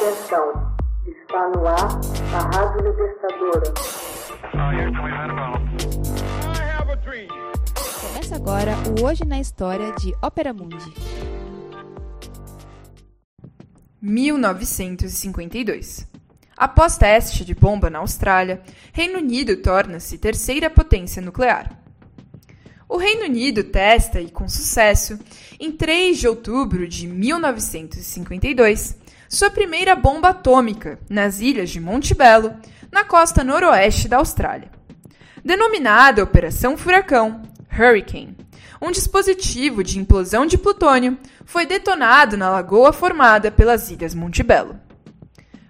Atenção, está no ar a Rádio Libertadora. Começa agora o Hoje na História de Ópera Mundi. 1952. Após teste de bomba na Austrália, Reino Unido torna-se terceira potência nuclear. O Reino Unido testa, e com sucesso, em 3 de outubro de 1952, sua primeira bomba atômica nas ilhas de Montebello, na costa noroeste da Austrália. Denominada Operação Furacão, Hurricane, um dispositivo de implosão de plutônio foi detonado na lagoa formada pelas ilhas Montebello.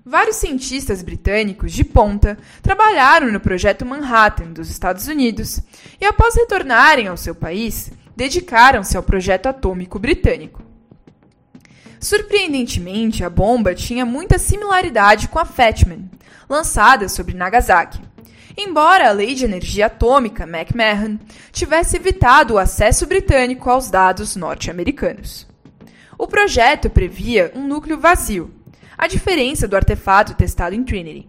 Vários cientistas britânicos de ponta trabalharam no projeto Manhattan dos Estados Unidos e, após retornarem ao seu país, dedicaram-se ao projeto atômico britânico. Surpreendentemente, a bomba tinha muita similaridade com a Fatman, lançada sobre Nagasaki. Embora a Lei de Energia Atômica McMahon tivesse evitado o acesso britânico aos dados norte-americanos. O projeto previa um núcleo vazio, a diferença do artefato testado em Trinity.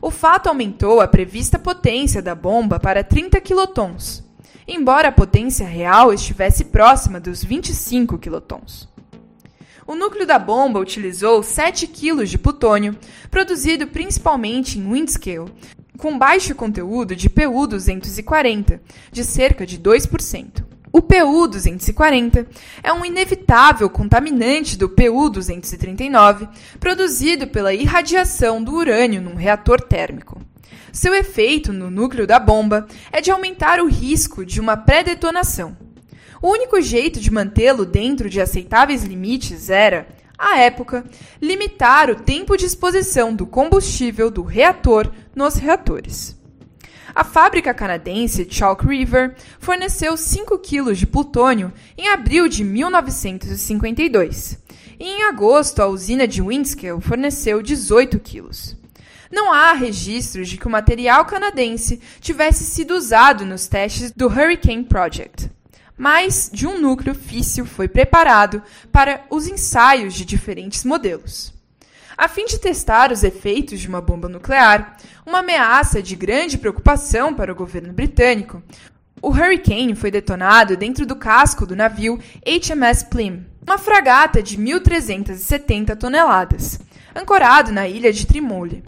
O fato aumentou a prevista potência da bomba para 30 quilotons, embora a potência real estivesse próxima dos 25 quilotons. O núcleo da bomba utilizou 7 kg de plutônio, produzido principalmente em Windscale, com baixo conteúdo de Pu-240, de cerca de 2%. O PU-240 é um inevitável contaminante do PU-239 produzido pela irradiação do urânio num reator térmico. Seu efeito no núcleo da bomba é de aumentar o risco de uma pré-detonação. O único jeito de mantê-lo dentro de aceitáveis limites era, à época, limitar o tempo de exposição do combustível do reator nos reatores. A fábrica canadense Chalk River forneceu 5 quilos de plutônio em abril de 1952. E em agosto, a usina de Windscale forneceu 18 quilos. Não há registros de que o material canadense tivesse sido usado nos testes do Hurricane Project, mas de um núcleo físsil foi preparado para os ensaios de diferentes modelos. A fim de testar os efeitos de uma bomba nuclear, uma ameaça de grande preocupação para o governo britânico, o Hurricane foi detonado dentro do casco do navio HMS Plym, uma fragata de 1.370 toneladas, ancorado na ilha de Trimole.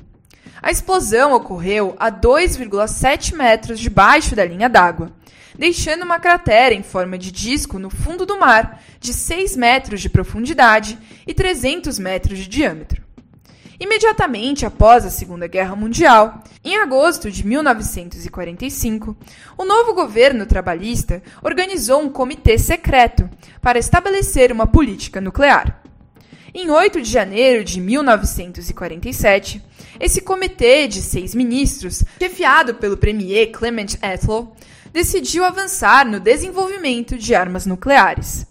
A explosão ocorreu a 2,7 metros debaixo da linha d'água, deixando uma cratera em forma de disco no fundo do mar, de 6 metros de profundidade e 300 metros de diâmetro. Imediatamente após a Segunda Guerra Mundial, em agosto de 1945, o novo governo trabalhista organizou um comitê secreto para estabelecer uma política nuclear. Em 8 de janeiro de 1947, esse comitê de seis ministros, chefiado pelo premier Clement Attlee, decidiu avançar no desenvolvimento de armas nucleares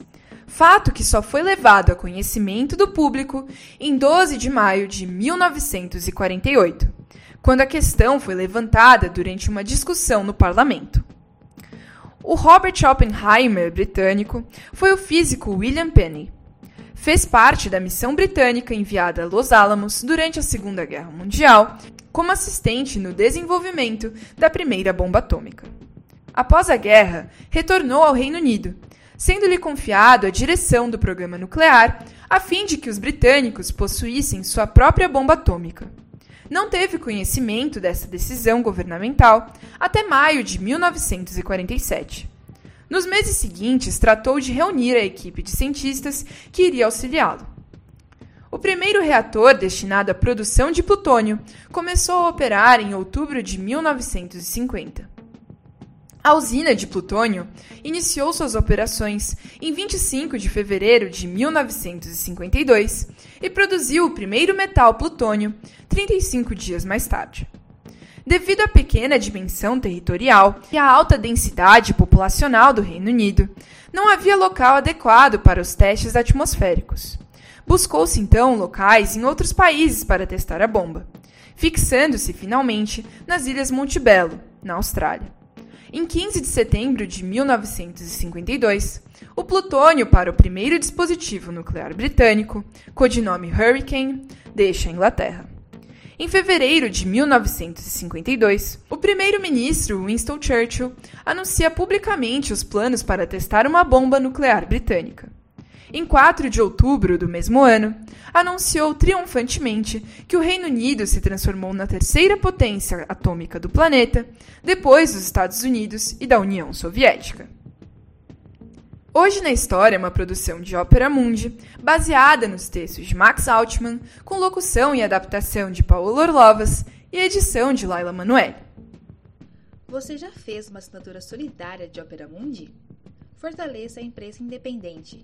fato que só foi levado a conhecimento do público em 12 de maio de 1948, quando a questão foi levantada durante uma discussão no parlamento. O Robert Oppenheimer britânico foi o físico William Penny. Fez parte da missão britânica enviada a Los Alamos durante a Segunda Guerra Mundial como assistente no desenvolvimento da primeira bomba atômica. Após a guerra, retornou ao Reino Unido sendo-lhe confiado a direção do programa nuclear, a fim de que os britânicos possuíssem sua própria bomba atômica. Não teve conhecimento dessa decisão governamental até maio de 1947. Nos meses seguintes, tratou de reunir a equipe de cientistas que iria auxiliá-lo. O primeiro reator destinado à produção de plutônio começou a operar em outubro de 1950. A usina de plutônio iniciou suas operações em 25 de fevereiro de 1952 e produziu o primeiro metal plutônio 35 dias mais tarde. Devido à pequena dimensão territorial e à alta densidade populacional do Reino Unido, não havia local adequado para os testes atmosféricos. Buscou-se então locais em outros países para testar a bomba, fixando-se finalmente nas Ilhas Montebello, na Austrália. Em 15 de setembro de 1952, o plutônio para o primeiro dispositivo nuclear britânico, codinome Hurricane, deixa a Inglaterra. Em fevereiro de 1952, o primeiro-ministro Winston Churchill anuncia publicamente os planos para testar uma bomba nuclear britânica. Em 4 de outubro do mesmo ano, anunciou triunfantemente que o Reino Unido se transformou na terceira potência atômica do planeta, depois dos Estados Unidos e da União Soviética. Hoje na História é uma produção de Ópera Mundi, baseada nos textos de Max Altman, com locução e adaptação de Paulo Orlovas e edição de Laila Manoel. Você já fez uma assinatura solidária de Ópera Mundi? Fortaleça a empresa independente.